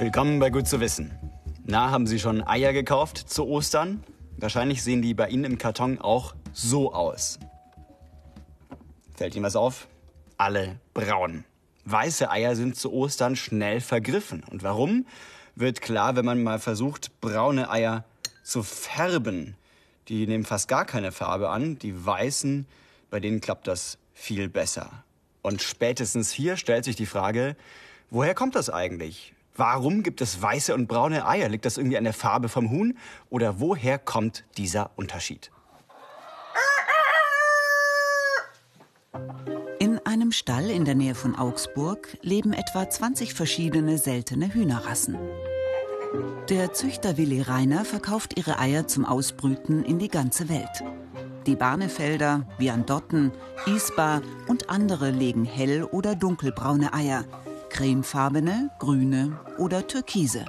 Willkommen bei Gut zu wissen. Na, haben Sie schon Eier gekauft zu Ostern? Wahrscheinlich sehen die bei Ihnen im Karton auch so aus. Fällt Ihnen was auf? Alle braun. Weiße Eier sind zu Ostern schnell vergriffen. Und warum? Wird klar, wenn man mal versucht, braune Eier zu färben. Die nehmen fast gar keine Farbe an. Die weißen, bei denen klappt das viel besser. Und spätestens hier stellt sich die Frage, woher kommt das eigentlich? Warum gibt es weiße und braune Eier? Liegt das irgendwie an der Farbe vom Huhn? Oder woher kommt dieser Unterschied? In einem Stall in der Nähe von Augsburg leben etwa 20 verschiedene seltene Hühnerrassen. Der Züchter Willi Reiner verkauft ihre Eier zum Ausbrüten in die ganze Welt. Die Barnefelder, Viandotten, Isbar und andere legen hell- oder dunkelbraune Eier, cremefarbene, grüne oder türkise.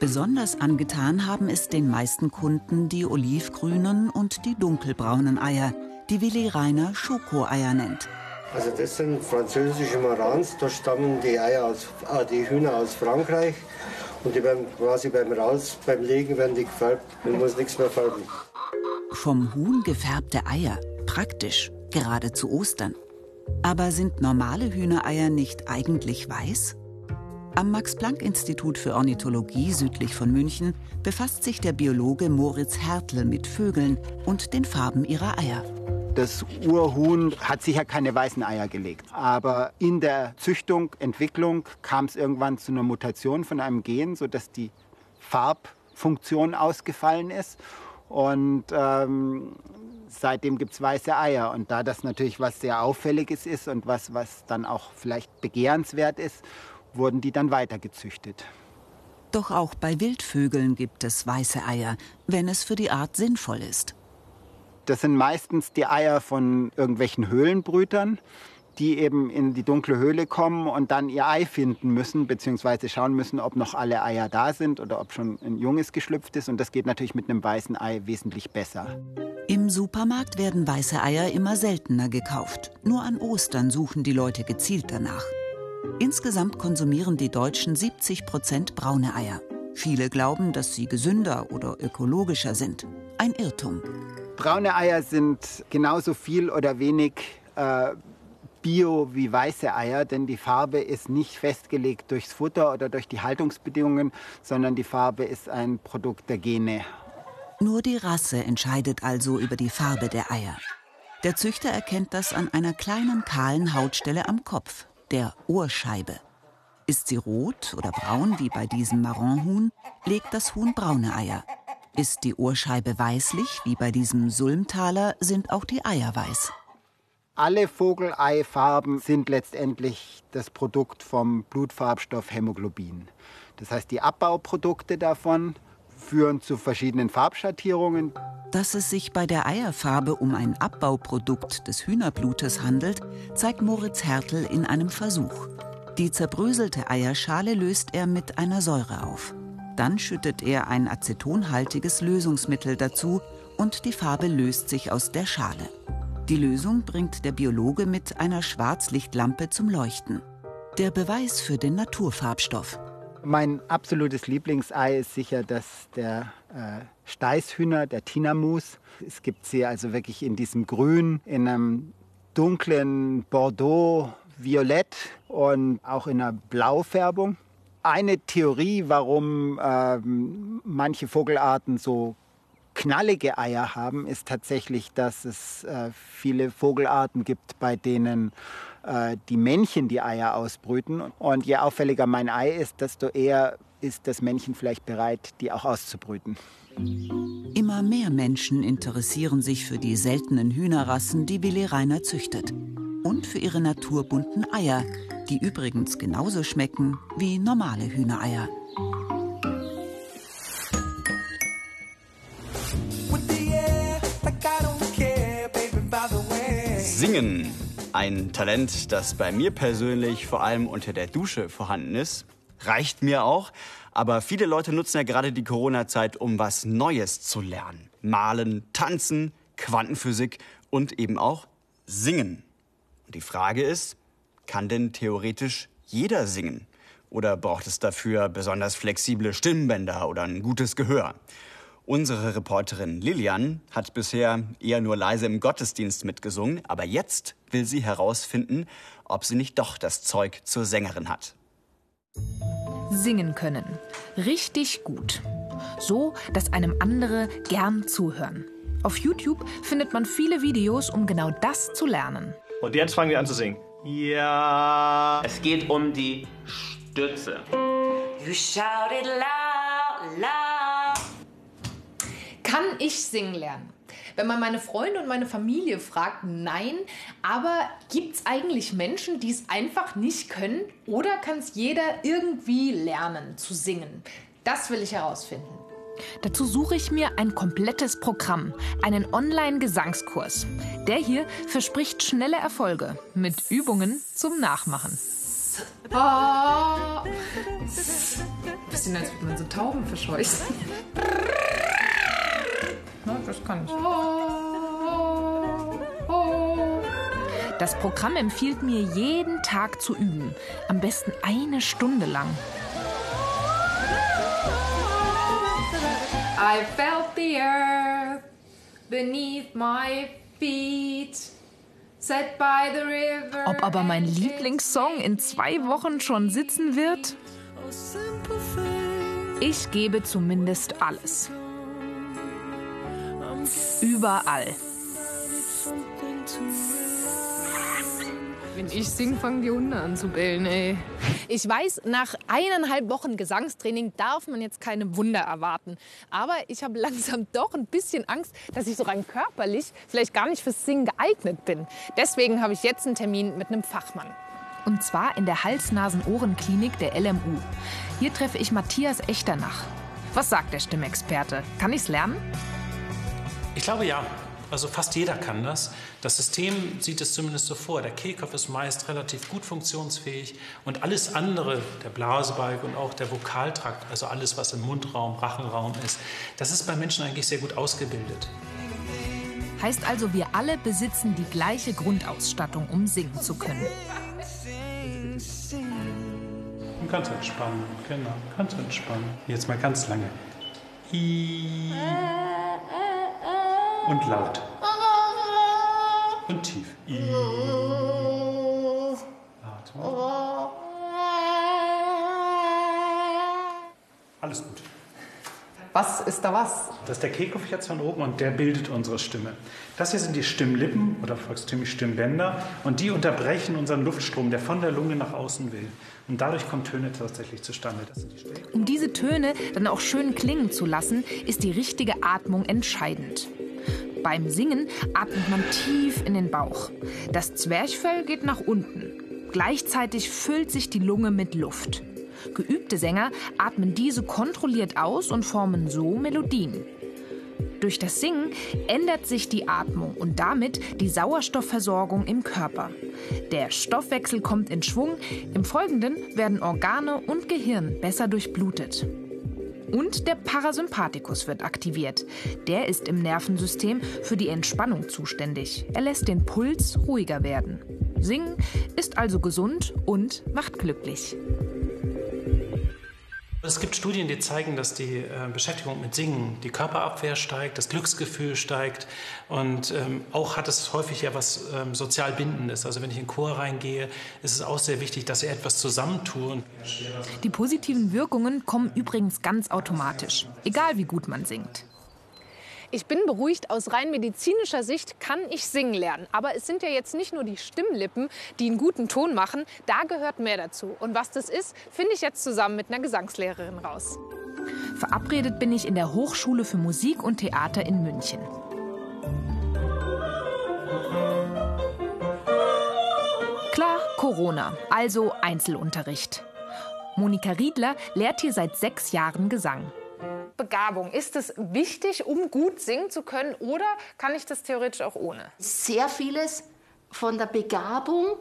Besonders angetan haben es den meisten Kunden die olivgrünen und die dunkelbraunen Eier, die Willi Reiner Schokoeier nennt. Also das sind französische Marans, da stammen die Eier aus, äh, die Hühner aus Frankreich und die werden quasi beim Raus, beim Legen werden die gefärbt, man muss nichts mehr färben. Vom Huhn gefärbte Eier, praktisch, gerade zu Ostern. Aber sind normale Hühnereier nicht eigentlich weiß? Am Max-Planck-Institut für Ornithologie südlich von München befasst sich der Biologe Moritz Hertel mit Vögeln und den Farben ihrer Eier. Das Urhuhn hat sicher keine weißen Eier gelegt. Aber in der Züchtung, Entwicklung kam es irgendwann zu einer Mutation von einem Gen, sodass die Farbfunktion ausgefallen ist. Und ähm, seitdem gibt es weiße Eier. Und da das natürlich was sehr Auffälliges ist und was, was dann auch vielleicht begehrenswert ist, wurden die dann weitergezüchtet. Doch auch bei Wildvögeln gibt es weiße Eier, wenn es für die Art sinnvoll ist. Das sind meistens die Eier von irgendwelchen Höhlenbrütern, die eben in die dunkle Höhle kommen und dann ihr Ei finden müssen, beziehungsweise schauen müssen, ob noch alle Eier da sind oder ob schon ein junges geschlüpft ist. Und das geht natürlich mit einem weißen Ei wesentlich besser. Im Supermarkt werden weiße Eier immer seltener gekauft. Nur an Ostern suchen die Leute gezielt danach. Insgesamt konsumieren die Deutschen 70 Prozent braune Eier. Viele glauben, dass sie gesünder oder ökologischer sind. Ein Irrtum. Braune Eier sind genauso viel oder wenig äh, bio wie weiße Eier, denn die Farbe ist nicht festgelegt durchs Futter oder durch die Haltungsbedingungen, sondern die Farbe ist ein Produkt der Gene. Nur die Rasse entscheidet also über die Farbe der Eier. Der Züchter erkennt das an einer kleinen kahlen Hautstelle am Kopf, der Ohrscheibe. Ist sie rot oder braun wie bei diesem Marronhuhn, legt das Huhn braune Eier. Ist die Ohrscheibe weißlich, wie bei diesem Sulmtaler, sind auch die Eier weiß. Alle Vogeleifarben sind letztendlich das Produkt vom Blutfarbstoff Hämoglobin. Das heißt, die Abbauprodukte davon führen zu verschiedenen Farbschattierungen. Dass es sich bei der Eierfarbe um ein Abbauprodukt des Hühnerblutes handelt, zeigt Moritz Hertel in einem Versuch. Die zerbröselte Eierschale löst er mit einer Säure auf. Dann schüttet er ein acetonhaltiges Lösungsmittel dazu und die Farbe löst sich aus der Schale. Die Lösung bringt der Biologe mit einer Schwarzlichtlampe zum Leuchten. Der Beweis für den Naturfarbstoff. Mein absolutes Lieblingsei ist sicher das der äh, Steißhühner, der Tinamus. Es gibt sie also wirklich in diesem Grün, in einem dunklen Bordeaux, Violett und auch in einer Blaufärbung. Eine Theorie, warum ähm, manche Vogelarten so knallige Eier haben, ist tatsächlich, dass es äh, viele Vogelarten gibt, bei denen äh, die Männchen die Eier ausbrüten. Und je auffälliger mein Ei ist, desto eher ist das Männchen vielleicht bereit, die auch auszubrüten. Immer mehr Menschen interessieren sich für die seltenen Hühnerrassen, die Willi Reiner züchtet. Und für ihre naturbunten Eier, die übrigens genauso schmecken wie normale Hühnereier. Singen. Ein Talent, das bei mir persönlich vor allem unter der Dusche vorhanden ist. Reicht mir auch. Aber viele Leute nutzen ja gerade die Corona-Zeit, um was Neues zu lernen. Malen, tanzen, Quantenphysik und eben auch singen. Und die Frage ist, kann denn theoretisch jeder singen? Oder braucht es dafür besonders flexible Stimmbänder oder ein gutes Gehör? Unsere Reporterin Lilian hat bisher eher nur leise im Gottesdienst mitgesungen, aber jetzt will sie herausfinden, ob sie nicht doch das Zeug zur Sängerin hat. Singen können. Richtig gut. So, dass einem andere gern zuhören. Auf YouTube findet man viele Videos, um genau das zu lernen. Und jetzt fangen wir an zu singen. Ja. Es geht um die Stütze. You shouted loud, loud. Kann ich singen lernen? Wenn man meine Freunde und meine Familie fragt, nein. Aber gibt es eigentlich Menschen, die es einfach nicht können? Oder kann es jeder irgendwie lernen zu singen? Das will ich herausfinden. Dazu suche ich mir ein komplettes Programm, einen Online-Gesangskurs. Der hier verspricht schnelle Erfolge mit Übungen zum Nachmachen. Oh. Bisschen als würde man so Tauben verscheuchen. das kann ich. Das Programm empfiehlt mir jeden Tag zu üben. Am besten eine Stunde lang. I felt the earth beneath my feet. Set by the river. Ob aber mein Lieblingssong in zwei Wochen schon sitzen wird? Ich gebe zumindest alles. Überall. Wenn ich singe, fangen die Hunde an zu bellen, ey. Ich weiß, nach eineinhalb Wochen Gesangstraining darf man jetzt keine Wunder erwarten. Aber ich habe langsam doch ein bisschen Angst, dass ich so rein körperlich vielleicht gar nicht fürs Singen geeignet bin. Deswegen habe ich jetzt einen Termin mit einem Fachmann. Und zwar in der Hals-Nasen-Ohren-Klinik der LMU. Hier treffe ich Matthias Echternach. Was sagt der Stimmexperte? Kann ich's lernen? Ich glaube ja. Also fast jeder kann das. Das System sieht es zumindest so vor. Der Kehlkopf ist meist relativ gut funktionsfähig und alles andere, der Blasebalg und auch der Vokaltrakt, also alles, was im Mundraum, Rachenraum ist, das ist bei Menschen eigentlich sehr gut ausgebildet. Heißt also, wir alle besitzen die gleiche Grundausstattung, um singen zu können. Und ganz entspannen, genau, ganz entspannen. Jetzt mal ganz lange. I und laut. Und tief. I. Laut. Alles gut. Was ist da was? Das ist der Kehlkopf jetzt von oben und der bildet unsere Stimme. Das hier sind die Stimmlippen oder volkstümlich Stimmbänder und die unterbrechen unseren Luftstrom, der von der Lunge nach außen will. Und dadurch kommen Töne tatsächlich zustande. Die um diese Töne dann auch schön klingen zu lassen, ist die richtige Atmung entscheidend. Beim Singen atmet man tief in den Bauch. Das Zwerchfell geht nach unten. Gleichzeitig füllt sich die Lunge mit Luft. Geübte Sänger atmen diese kontrolliert aus und formen so Melodien. Durch das Singen ändert sich die Atmung und damit die Sauerstoffversorgung im Körper. Der Stoffwechsel kommt in Schwung, im Folgenden werden Organe und Gehirn besser durchblutet. Und der Parasympathikus wird aktiviert. Der ist im Nervensystem für die Entspannung zuständig. Er lässt den Puls ruhiger werden. Singen ist also gesund und macht glücklich. Es gibt Studien, die zeigen, dass die äh, Beschäftigung mit Singen, die Körperabwehr steigt, das Glücksgefühl steigt und ähm, auch hat es häufig ja was ähm, sozial Bindendes. Also wenn ich in den Chor reingehe, ist es auch sehr wichtig, dass ich etwas zusammentue. Die positiven Wirkungen kommen übrigens ganz automatisch, egal wie gut man singt. Ich bin beruhigt, aus rein medizinischer Sicht kann ich singen lernen. Aber es sind ja jetzt nicht nur die Stimmlippen, die einen guten Ton machen. Da gehört mehr dazu. Und was das ist, finde ich jetzt zusammen mit einer Gesangslehrerin raus. Verabredet bin ich in der Hochschule für Musik und Theater in München. Klar, Corona, also Einzelunterricht. Monika Riedler lehrt hier seit sechs Jahren Gesang. Begabung? Ist es wichtig, um gut singen zu können oder kann ich das theoretisch auch ohne? Sehr vieles von der Begabung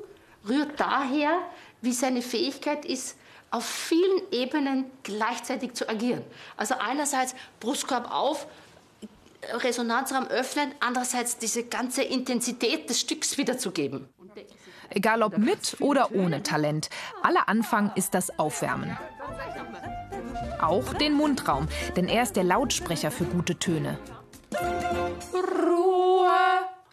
rührt daher, wie seine Fähigkeit ist, auf vielen Ebenen gleichzeitig zu agieren. Also einerseits Brustkorb auf, Resonanzraum öffnen, andererseits diese ganze Intensität des Stücks wiederzugeben. Egal ob mit oder ohne Talent. Aller Anfang ist das Aufwärmen. Auch den Mundraum, denn er ist der Lautsprecher für gute Töne. Ruhe,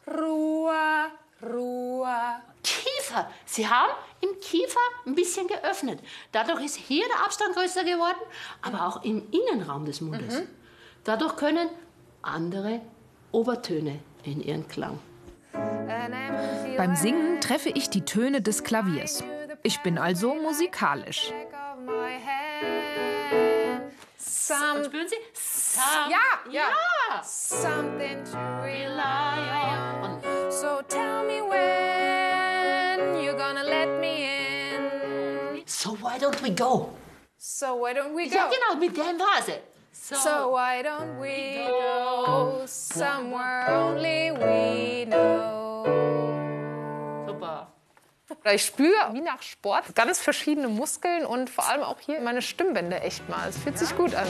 Ruhe, Ruhe. Kiefer. Sie haben im Kiefer ein bisschen geöffnet. Dadurch ist hier der Abstand größer geworden, aber auch im Innenraum des Mundes. Dadurch können andere Obertöne in ihren Klang. Beim Singen treffe ich die Töne des Klaviers. Ich bin also musikalisch. Sie? Some, Ja, ja. ja. Something to Rely on. So tell me when you're gonna let me in. So why don't we go? So why don't we go? Ja, genau, mit dem war sie. So why don't we go somewhere only we know? Ich spüre wie nach Sport ganz verschiedene Muskeln und vor allem auch hier meine Stimmbänder echt mal. Es fühlt sich gut an.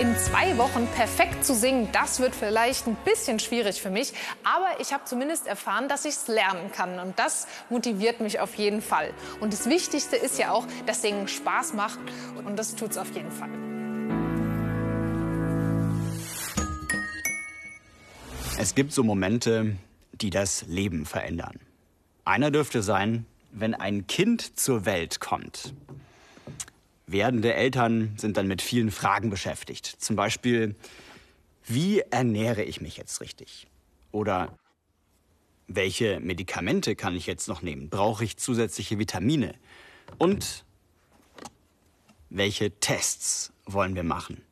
In zwei Wochen perfekt zu singen, das wird vielleicht ein bisschen schwierig für mich. Aber ich habe zumindest erfahren, dass ich es lernen kann. Und das motiviert mich auf jeden Fall. Und das Wichtigste ist ja auch, dass Singen Spaß macht. Und das tut es auf jeden Fall. Es gibt so Momente, die das Leben verändern. Einer dürfte sein, wenn ein Kind zur Welt kommt. Werdende Eltern sind dann mit vielen Fragen beschäftigt. Zum Beispiel, wie ernähre ich mich jetzt richtig? Oder welche Medikamente kann ich jetzt noch nehmen? Brauche ich zusätzliche Vitamine? Und welche Tests wollen wir machen?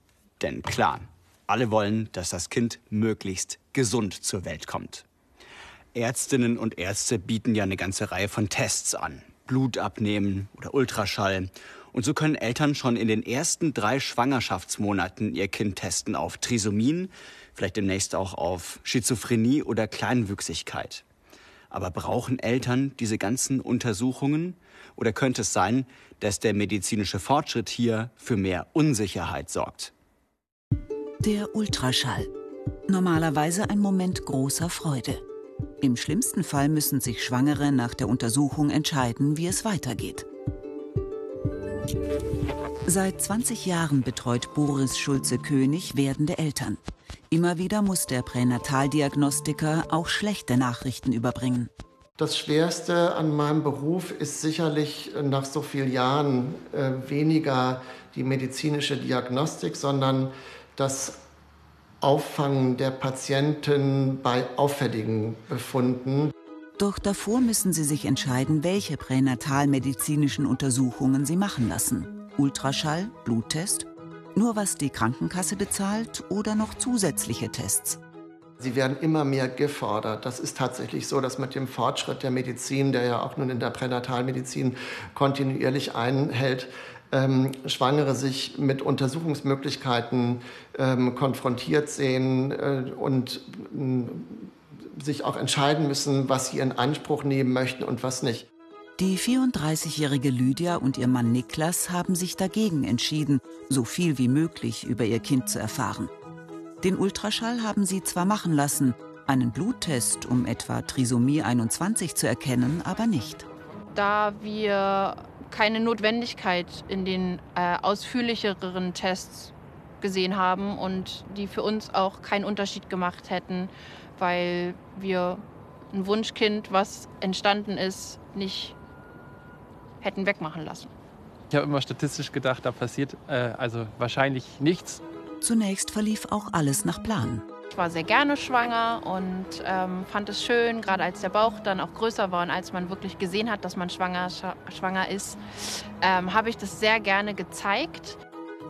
Denn klar, alle wollen, dass das Kind möglichst gesund zur Welt kommt. Ärztinnen und Ärzte bieten ja eine ganze Reihe von Tests an. Blut abnehmen oder Ultraschall. Und so können Eltern schon in den ersten drei Schwangerschaftsmonaten ihr Kind testen auf Trisomien, vielleicht demnächst auch auf Schizophrenie oder Kleinwüchsigkeit. Aber brauchen Eltern diese ganzen Untersuchungen? Oder könnte es sein, dass der medizinische Fortschritt hier für mehr Unsicherheit sorgt? Der Ultraschall. Normalerweise ein Moment großer Freude. Im schlimmsten Fall müssen sich Schwangere nach der Untersuchung entscheiden, wie es weitergeht. Seit 20 Jahren betreut Boris Schulze-König werdende Eltern. Immer wieder muss der Pränataldiagnostiker auch schlechte Nachrichten überbringen. Das Schwerste an meinem Beruf ist sicherlich nach so vielen Jahren äh, weniger die medizinische Diagnostik, sondern das Auffangen der Patienten bei auffälligen Befunden. Doch davor müssen sie sich entscheiden, welche pränatalmedizinischen Untersuchungen sie machen lassen. Ultraschall, Bluttest, nur was die Krankenkasse bezahlt oder noch zusätzliche Tests. Sie werden immer mehr gefordert. Das ist tatsächlich so, dass mit dem Fortschritt der Medizin, der ja auch nun in der Pränatalmedizin kontinuierlich einhält, ähm, Schwangere sich mit Untersuchungsmöglichkeiten ähm, konfrontiert sehen äh, und äh, sich auch entscheiden müssen, was sie in Anspruch nehmen möchten und was nicht. Die 34-jährige Lydia und ihr Mann Niklas haben sich dagegen entschieden, so viel wie möglich über ihr Kind zu erfahren. Den Ultraschall haben sie zwar machen lassen, einen Bluttest, um etwa Trisomie 21 zu erkennen, aber nicht. Da wir keine Notwendigkeit in den äh, ausführlicheren Tests gesehen haben und die für uns auch keinen Unterschied gemacht hätten, weil wir ein Wunschkind, was entstanden ist, nicht hätten wegmachen lassen. Ich habe immer statistisch gedacht, da passiert äh, also wahrscheinlich nichts. Zunächst verlief auch alles nach Plan. Ich war sehr gerne schwanger und ähm, fand es schön, gerade als der Bauch dann auch größer war und als man wirklich gesehen hat, dass man schwanger, schwanger ist, ähm, habe ich das sehr gerne gezeigt.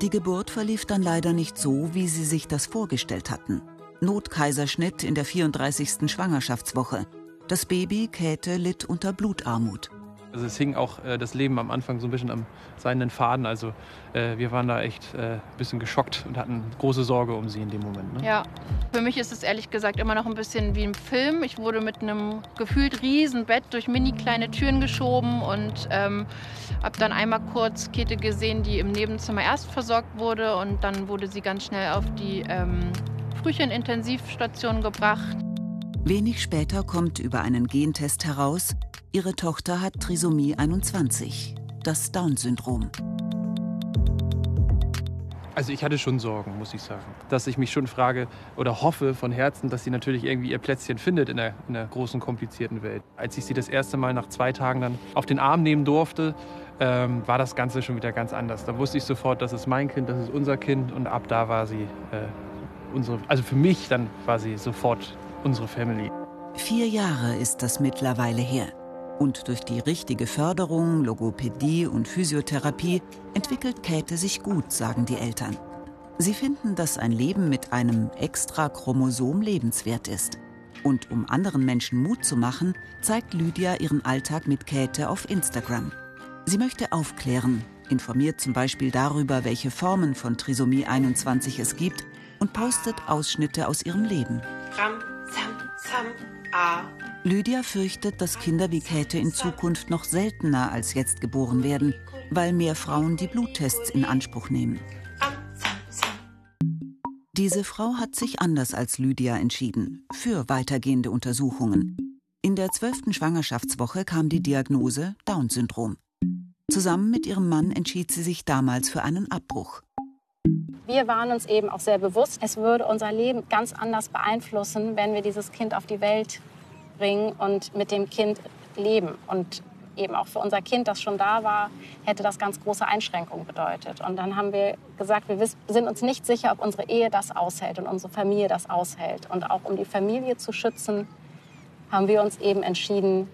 Die Geburt verlief dann leider nicht so, wie sie sich das vorgestellt hatten. Notkaiserschnitt in der 34. Schwangerschaftswoche. Das Baby Käthe litt unter Blutarmut. Also es hing auch äh, das Leben am Anfang so ein bisschen am seinen Faden. Also äh, wir waren da echt äh, ein bisschen geschockt und hatten große Sorge um sie in dem Moment. Ne? Ja, für mich ist es ehrlich gesagt immer noch ein bisschen wie im Film. Ich wurde mit einem gefühlt riesen Bett durch mini kleine Türen geschoben und ähm, habe dann einmal kurz Käthe gesehen, die im Nebenzimmer erst versorgt wurde und dann wurde sie ganz schnell auf die ähm, Frühchenintensivstation gebracht. Wenig später kommt über einen Gentest heraus, ihre Tochter hat Trisomie 21, das Down-Syndrom. Also ich hatte schon Sorgen, muss ich sagen. Dass ich mich schon frage oder hoffe von Herzen, dass sie natürlich irgendwie ihr Plätzchen findet in der, in der großen, komplizierten Welt. Als ich sie das erste Mal nach zwei Tagen dann auf den Arm nehmen durfte, ähm, war das Ganze schon wieder ganz anders. Da wusste ich sofort, das ist mein Kind, das ist unser Kind und ab da war sie äh, unsere, also für mich dann war sie sofort unsere Family. Vier Jahre ist das mittlerweile her. Und durch die richtige Förderung, Logopädie und Physiotherapie entwickelt Käthe sich gut, sagen die Eltern. Sie finden, dass ein Leben mit einem extra Chromosom lebenswert ist. Und um anderen Menschen Mut zu machen, zeigt Lydia ihren Alltag mit Käthe auf Instagram. Sie möchte aufklären, informiert zum Beispiel darüber, welche Formen von Trisomie 21 es gibt und postet Ausschnitte aus ihrem Leben. Ram, Sam, Sam, A. Lydia fürchtet, dass Kinder wie Käthe in Zukunft noch seltener als jetzt geboren werden, weil mehr Frauen die Bluttests in Anspruch nehmen. Diese Frau hat sich anders als Lydia entschieden, für weitergehende Untersuchungen. In der zwölften Schwangerschaftswoche kam die Diagnose Down-Syndrom. Zusammen mit ihrem Mann entschied sie sich damals für einen Abbruch. Wir waren uns eben auch sehr bewusst, es würde unser Leben ganz anders beeinflussen, wenn wir dieses Kind auf die Welt bringen und mit dem Kind leben. Und eben auch für unser Kind, das schon da war, hätte das ganz große Einschränkungen bedeutet. Und dann haben wir gesagt, wir sind uns nicht sicher, ob unsere Ehe das aushält und unsere Familie das aushält. Und auch um die Familie zu schützen, haben wir uns eben entschieden,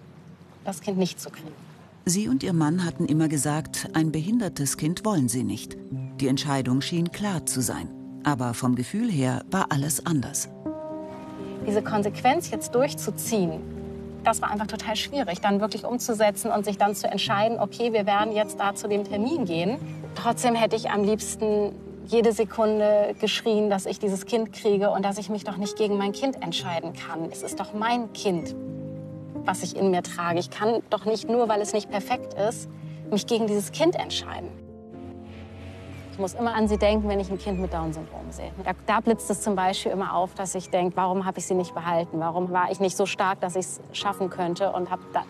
das Kind nicht zu kriegen. Sie und ihr Mann hatten immer gesagt, ein behindertes Kind wollen sie nicht. Die Entscheidung schien klar zu sein. Aber vom Gefühl her war alles anders diese Konsequenz jetzt durchzuziehen, das war einfach total schwierig, dann wirklich umzusetzen und sich dann zu entscheiden, okay, wir werden jetzt da zu dem Termin gehen. Trotzdem hätte ich am liebsten jede Sekunde geschrien, dass ich dieses Kind kriege und dass ich mich doch nicht gegen mein Kind entscheiden kann. Es ist doch mein Kind, was ich in mir trage. Ich kann doch nicht nur, weil es nicht perfekt ist, mich gegen dieses Kind entscheiden. Ich muss immer an sie denken, wenn ich ein Kind mit Down-Syndrom sehe. Da, da, blitzt es zum Beispiel immer auf, dass ich denke, warum habe ich sie nicht behalten? Warum war ich nicht so stark, dass ich es schaffen könnte? Und habe da,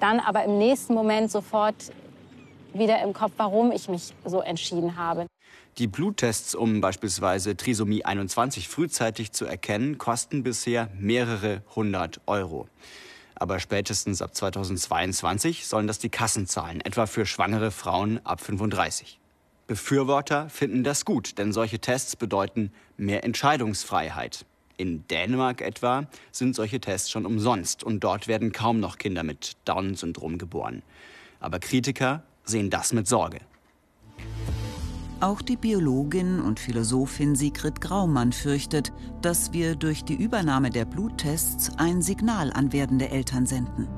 dann aber im nächsten Moment sofort wieder im Kopf, warum ich mich so entschieden habe. Die Bluttests, um beispielsweise Trisomie 21 frühzeitig zu erkennen, kosten bisher mehrere hundert Euro. Aber spätestens ab 2022 sollen das die Kassen zahlen, etwa für schwangere Frauen ab 35. Befürworter finden das gut, denn solche Tests bedeuten mehr Entscheidungsfreiheit. In Dänemark etwa sind solche Tests schon umsonst und dort werden kaum noch Kinder mit Down-Syndrom geboren. Aber Kritiker sehen das mit Sorge. Auch die Biologin und Philosophin Sigrid Graumann fürchtet, dass wir durch die Übernahme der Bluttests ein Signal an werdende Eltern senden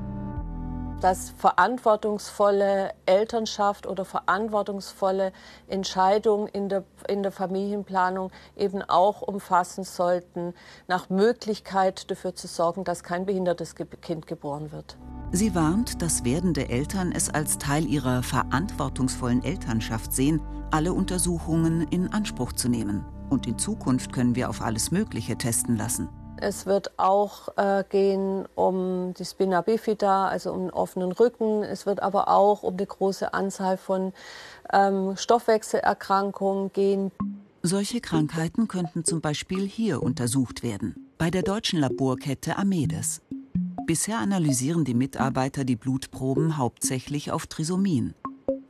dass verantwortungsvolle Elternschaft oder verantwortungsvolle Entscheidungen in der, in der Familienplanung eben auch umfassen sollten, nach Möglichkeit dafür zu sorgen, dass kein behindertes Kind geboren wird. Sie warnt, dass werdende Eltern es als Teil ihrer verantwortungsvollen Elternschaft sehen, alle Untersuchungen in Anspruch zu nehmen. Und in Zukunft können wir auf alles Mögliche testen lassen. Es wird auch äh, gehen um die Spina bifida, also um einen offenen Rücken. Es wird aber auch um eine große Anzahl von ähm, Stoffwechselerkrankungen gehen. Solche Krankheiten könnten zum Beispiel hier untersucht werden, bei der deutschen Laborkette Amedes. Bisher analysieren die Mitarbeiter die Blutproben hauptsächlich auf Trisomien,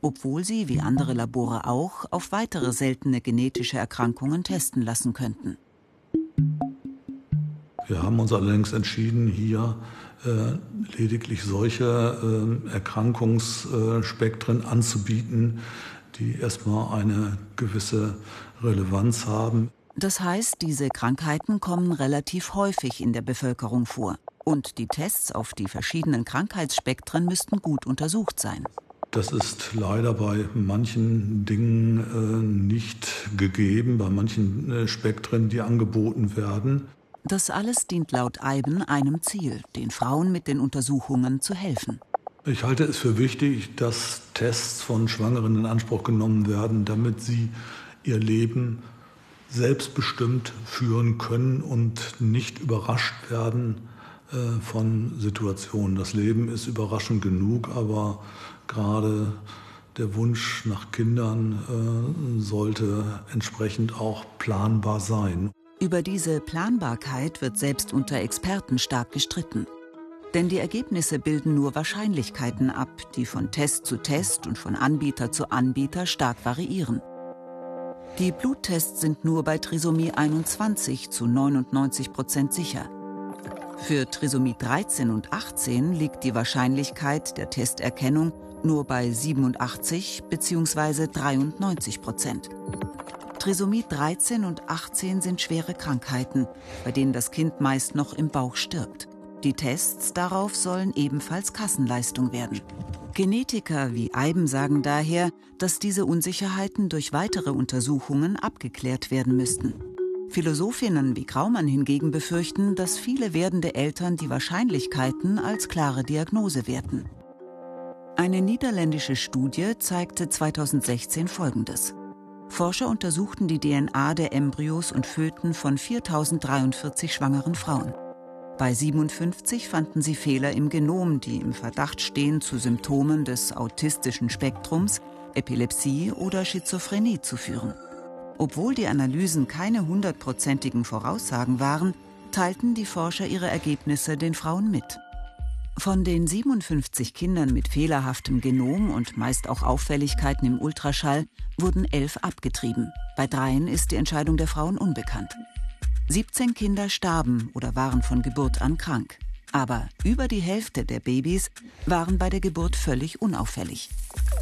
obwohl sie, wie andere Labore auch, auf weitere seltene genetische Erkrankungen testen lassen könnten. Wir haben uns allerdings entschieden, hier äh, lediglich solche äh, Erkrankungsspektren anzubieten, die erstmal eine gewisse Relevanz haben. Das heißt, diese Krankheiten kommen relativ häufig in der Bevölkerung vor. Und die Tests auf die verschiedenen Krankheitsspektren müssten gut untersucht sein. Das ist leider bei manchen Dingen äh, nicht gegeben, bei manchen äh, Spektren, die angeboten werden. Das alles dient laut Eiben einem Ziel, den Frauen mit den Untersuchungen zu helfen. Ich halte es für wichtig, dass Tests von Schwangeren in Anspruch genommen werden, damit sie ihr Leben selbstbestimmt führen können und nicht überrascht werden äh, von Situationen. Das Leben ist überraschend genug, aber gerade der Wunsch nach Kindern äh, sollte entsprechend auch planbar sein. Über diese Planbarkeit wird selbst unter Experten stark gestritten. Denn die Ergebnisse bilden nur Wahrscheinlichkeiten ab, die von Test zu Test und von Anbieter zu Anbieter stark variieren. Die Bluttests sind nur bei Trisomie 21 zu 99 Prozent sicher. Für Trisomie 13 und 18 liegt die Wahrscheinlichkeit der Testerkennung nur bei 87 bzw. 93 Prozent. Trisomie 13 und 18 sind schwere Krankheiten, bei denen das Kind meist noch im Bauch stirbt. Die Tests darauf sollen ebenfalls Kassenleistung werden. Genetiker wie Eiben sagen daher, dass diese Unsicherheiten durch weitere Untersuchungen abgeklärt werden müssten. Philosophinnen wie Graumann hingegen befürchten, dass viele werdende Eltern die Wahrscheinlichkeiten als klare Diagnose werten. Eine niederländische Studie zeigte 2016 Folgendes. Forscher untersuchten die DNA der Embryos und Föten von 4043 schwangeren Frauen. Bei 57 fanden sie Fehler im Genom, die im Verdacht stehen, zu Symptomen des autistischen Spektrums, Epilepsie oder Schizophrenie zu führen. Obwohl die Analysen keine hundertprozentigen Voraussagen waren, teilten die Forscher ihre Ergebnisse den Frauen mit. Von den 57 Kindern mit fehlerhaftem Genom und meist auch Auffälligkeiten im Ultraschall wurden elf abgetrieben. Bei dreien ist die Entscheidung der Frauen unbekannt. 17 Kinder starben oder waren von Geburt an krank. Aber über die Hälfte der Babys waren bei der Geburt völlig unauffällig.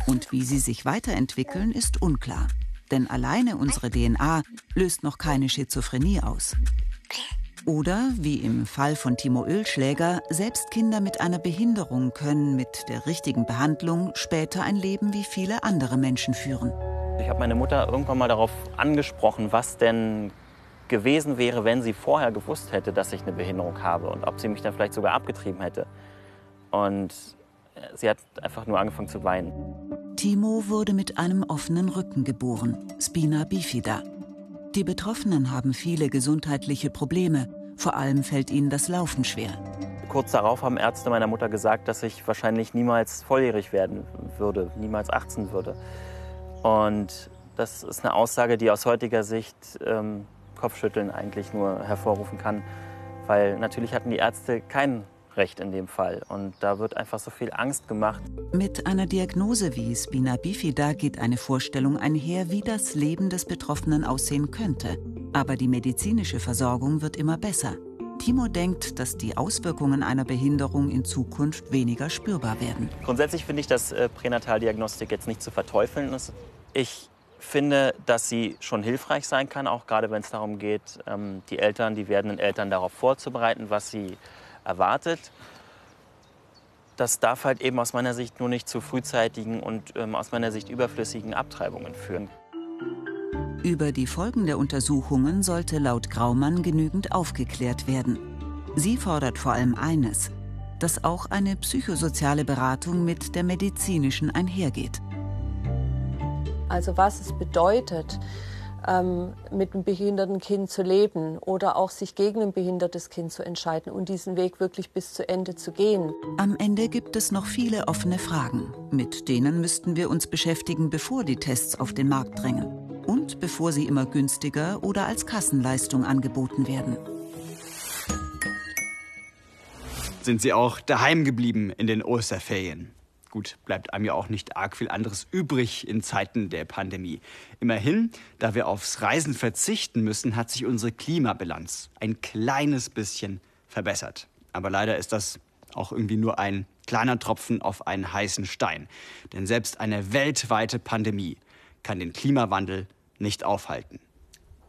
Und wie sie sich weiterentwickeln, ist unklar. Denn alleine unsere DNA löst noch keine Schizophrenie aus. Oder, wie im Fall von Timo Ölschläger, selbst Kinder mit einer Behinderung können mit der richtigen Behandlung später ein Leben wie viele andere Menschen führen. Ich habe meine Mutter irgendwann mal darauf angesprochen, was denn gewesen wäre, wenn sie vorher gewusst hätte, dass ich eine Behinderung habe und ob sie mich dann vielleicht sogar abgetrieben hätte. Und sie hat einfach nur angefangen zu weinen. Timo wurde mit einem offenen Rücken geboren, Spina bifida. Die Betroffenen haben viele gesundheitliche Probleme, vor allem fällt ihnen das Laufen schwer. Kurz darauf haben Ärzte meiner Mutter gesagt, dass ich wahrscheinlich niemals volljährig werden würde, niemals 18 würde. Und das ist eine Aussage, die aus heutiger Sicht ähm, Kopfschütteln eigentlich nur hervorrufen kann. Weil natürlich hatten die Ärzte kein Recht in dem Fall. Und da wird einfach so viel Angst gemacht. Mit einer Diagnose wie Spina bifida geht eine Vorstellung einher, wie das Leben des Betroffenen aussehen könnte. Aber die medizinische Versorgung wird immer besser. Timo denkt, dass die Auswirkungen einer Behinderung in Zukunft weniger spürbar werden. Grundsätzlich finde ich, dass äh, Pränataldiagnostik jetzt nicht zu verteufeln ist. Ich finde, dass sie schon hilfreich sein kann, auch gerade wenn es darum geht, ähm, die Eltern, die werdenden Eltern darauf vorzubereiten, was sie erwartet. Das darf halt eben aus meiner Sicht nur nicht zu frühzeitigen und ähm, aus meiner Sicht überflüssigen Abtreibungen führen. Über die Folgen der Untersuchungen sollte laut Graumann genügend aufgeklärt werden. Sie fordert vor allem eines, dass auch eine psychosoziale Beratung mit der medizinischen einhergeht. Also was es bedeutet, ähm, mit einem behinderten Kind zu leben oder auch sich gegen ein behindertes Kind zu entscheiden und diesen Weg wirklich bis zu Ende zu gehen. Am Ende gibt es noch viele offene Fragen. Mit denen müssten wir uns beschäftigen, bevor die Tests auf den Markt drängen und bevor sie immer günstiger oder als Kassenleistung angeboten werden. Sind Sie auch daheim geblieben in den Osterferien? Gut, bleibt einem ja auch nicht arg viel anderes übrig in Zeiten der Pandemie. Immerhin, da wir aufs Reisen verzichten müssen, hat sich unsere Klimabilanz ein kleines bisschen verbessert. Aber leider ist das auch irgendwie nur ein kleiner Tropfen auf einen heißen Stein. Denn selbst eine weltweite Pandemie kann den Klimawandel nicht aufhalten.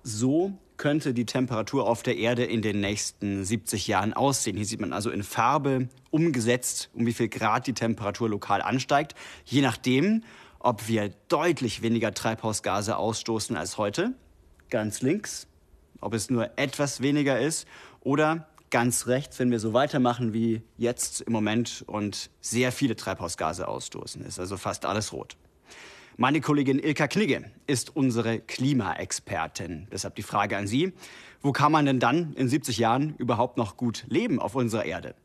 So könnte die Temperatur auf der Erde in den nächsten 70 Jahren aussehen. Hier sieht man also in Farbe umgesetzt, um wie viel Grad die Temperatur lokal ansteigt, je nachdem, ob wir deutlich weniger Treibhausgase ausstoßen als heute, ganz links, ob es nur etwas weniger ist oder ganz rechts, wenn wir so weitermachen wie jetzt im Moment und sehr viele Treibhausgase ausstoßen, ist also fast alles rot. Meine Kollegin Ilka Knigge ist unsere Klimaexpertin. Deshalb die Frage an Sie. Wo kann man denn dann in 70 Jahren überhaupt noch gut leben auf unserer Erde?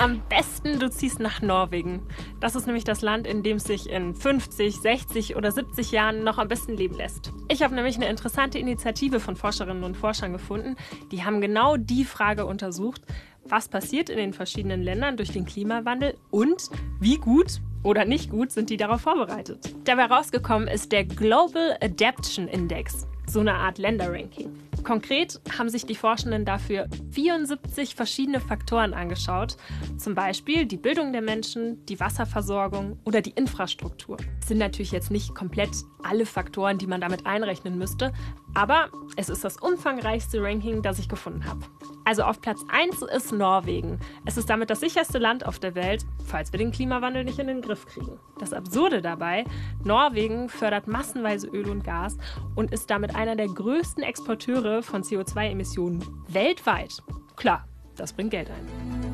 Am besten du ziehst nach Norwegen. Das ist nämlich das Land, in dem es sich in 50, 60 oder 70 Jahren noch am besten leben lässt. Ich habe nämlich eine interessante Initiative von Forscherinnen und Forschern gefunden. Die haben genau die Frage untersucht, was passiert in den verschiedenen Ländern durch den Klimawandel und wie gut oder nicht gut sind die darauf vorbereitet. Dabei rausgekommen ist der Global Adaptation Index, so eine Art Länderranking. Konkret haben sich die Forschenden dafür 74 verschiedene Faktoren angeschaut, zum Beispiel die Bildung der Menschen, die Wasserversorgung oder die Infrastruktur. Das sind natürlich jetzt nicht komplett alle Faktoren, die man damit einrechnen müsste, aber es ist das umfangreichste Ranking, das ich gefunden habe. Also auf Platz 1 ist Norwegen. Es ist damit das sicherste Land auf der Welt, falls wir den Klimawandel nicht in den Griff kriegen. Das Absurde dabei, Norwegen fördert massenweise Öl und Gas und ist damit einer der größten Exporteure von CO2-Emissionen weltweit. Klar, das bringt Geld ein.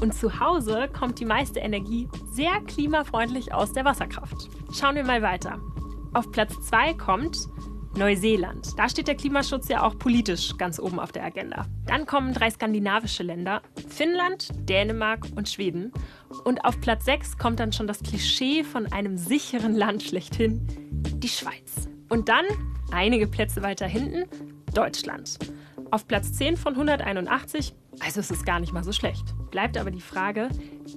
Und zu Hause kommt die meiste Energie sehr klimafreundlich aus der Wasserkraft. Schauen wir mal weiter. Auf Platz 2 kommt Neuseeland. Da steht der Klimaschutz ja auch politisch ganz oben auf der Agenda. Dann kommen drei skandinavische Länder, Finnland, Dänemark und Schweden. Und auf Platz 6 kommt dann schon das Klischee von einem sicheren Land schlechthin, die Schweiz. Und dann, einige Plätze weiter hinten, Deutschland. Auf Platz 10 von 181, also es ist gar nicht mal so schlecht. Bleibt aber die Frage,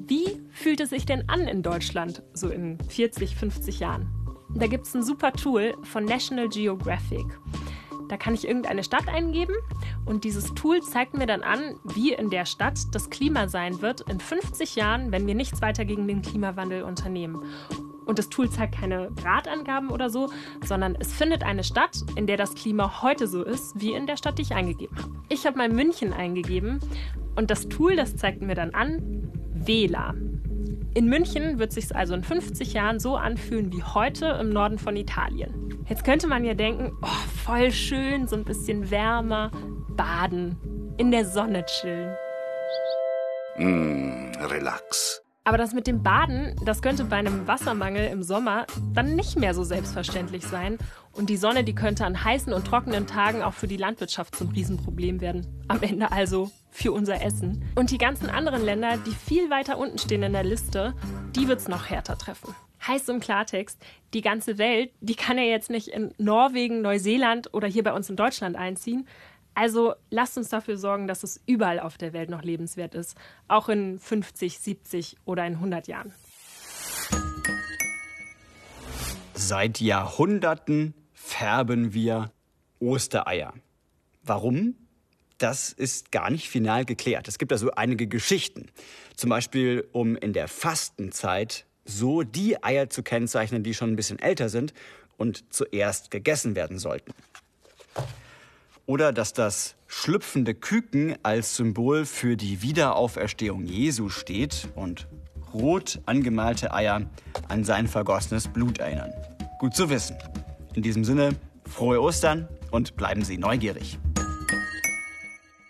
wie fühlt es sich denn an in Deutschland, so in 40, 50 Jahren? Da gibt es ein super Tool von National Geographic. Da kann ich irgendeine Stadt eingeben und dieses Tool zeigt mir dann an, wie in der Stadt das Klima sein wird in 50 Jahren, wenn wir nichts weiter gegen den Klimawandel unternehmen. Und das Tool zeigt keine Radangaben oder so, sondern es findet eine Stadt, in der das Klima heute so ist, wie in der Stadt, die ich eingegeben habe. Ich habe mal München eingegeben und das Tool, das zeigt mir dann an, Wähler. In München wird sich also in 50 Jahren so anfühlen wie heute im Norden von Italien. Jetzt könnte man ja denken, oh, voll schön, so ein bisschen wärmer, baden, in der Sonne chillen. Mm, relax. Aber das mit dem Baden, das könnte bei einem Wassermangel im Sommer dann nicht mehr so selbstverständlich sein. Und die Sonne, die könnte an heißen und trockenen Tagen auch für die Landwirtschaft zum Riesenproblem werden. Am Ende also für unser Essen. Und die ganzen anderen Länder, die viel weiter unten stehen in der Liste, die wird es noch härter treffen. Heißt im Klartext, die ganze Welt, die kann ja jetzt nicht in Norwegen, Neuseeland oder hier bei uns in Deutschland einziehen. Also lasst uns dafür sorgen, dass es überall auf der Welt noch lebenswert ist. Auch in 50, 70 oder in 100 Jahren. Seit Jahrhunderten färben wir Ostereier. Warum? das ist gar nicht final geklärt. Es gibt also einige Geschichten. Zum Beispiel, um in der Fastenzeit so die Eier zu kennzeichnen, die schon ein bisschen älter sind und zuerst gegessen werden sollten. Oder dass das schlüpfende Küken als Symbol für die Wiederauferstehung Jesu steht und rot angemalte Eier an sein vergossenes Blut erinnern. Gut zu wissen. In diesem Sinne, frohe Ostern und bleiben Sie neugierig.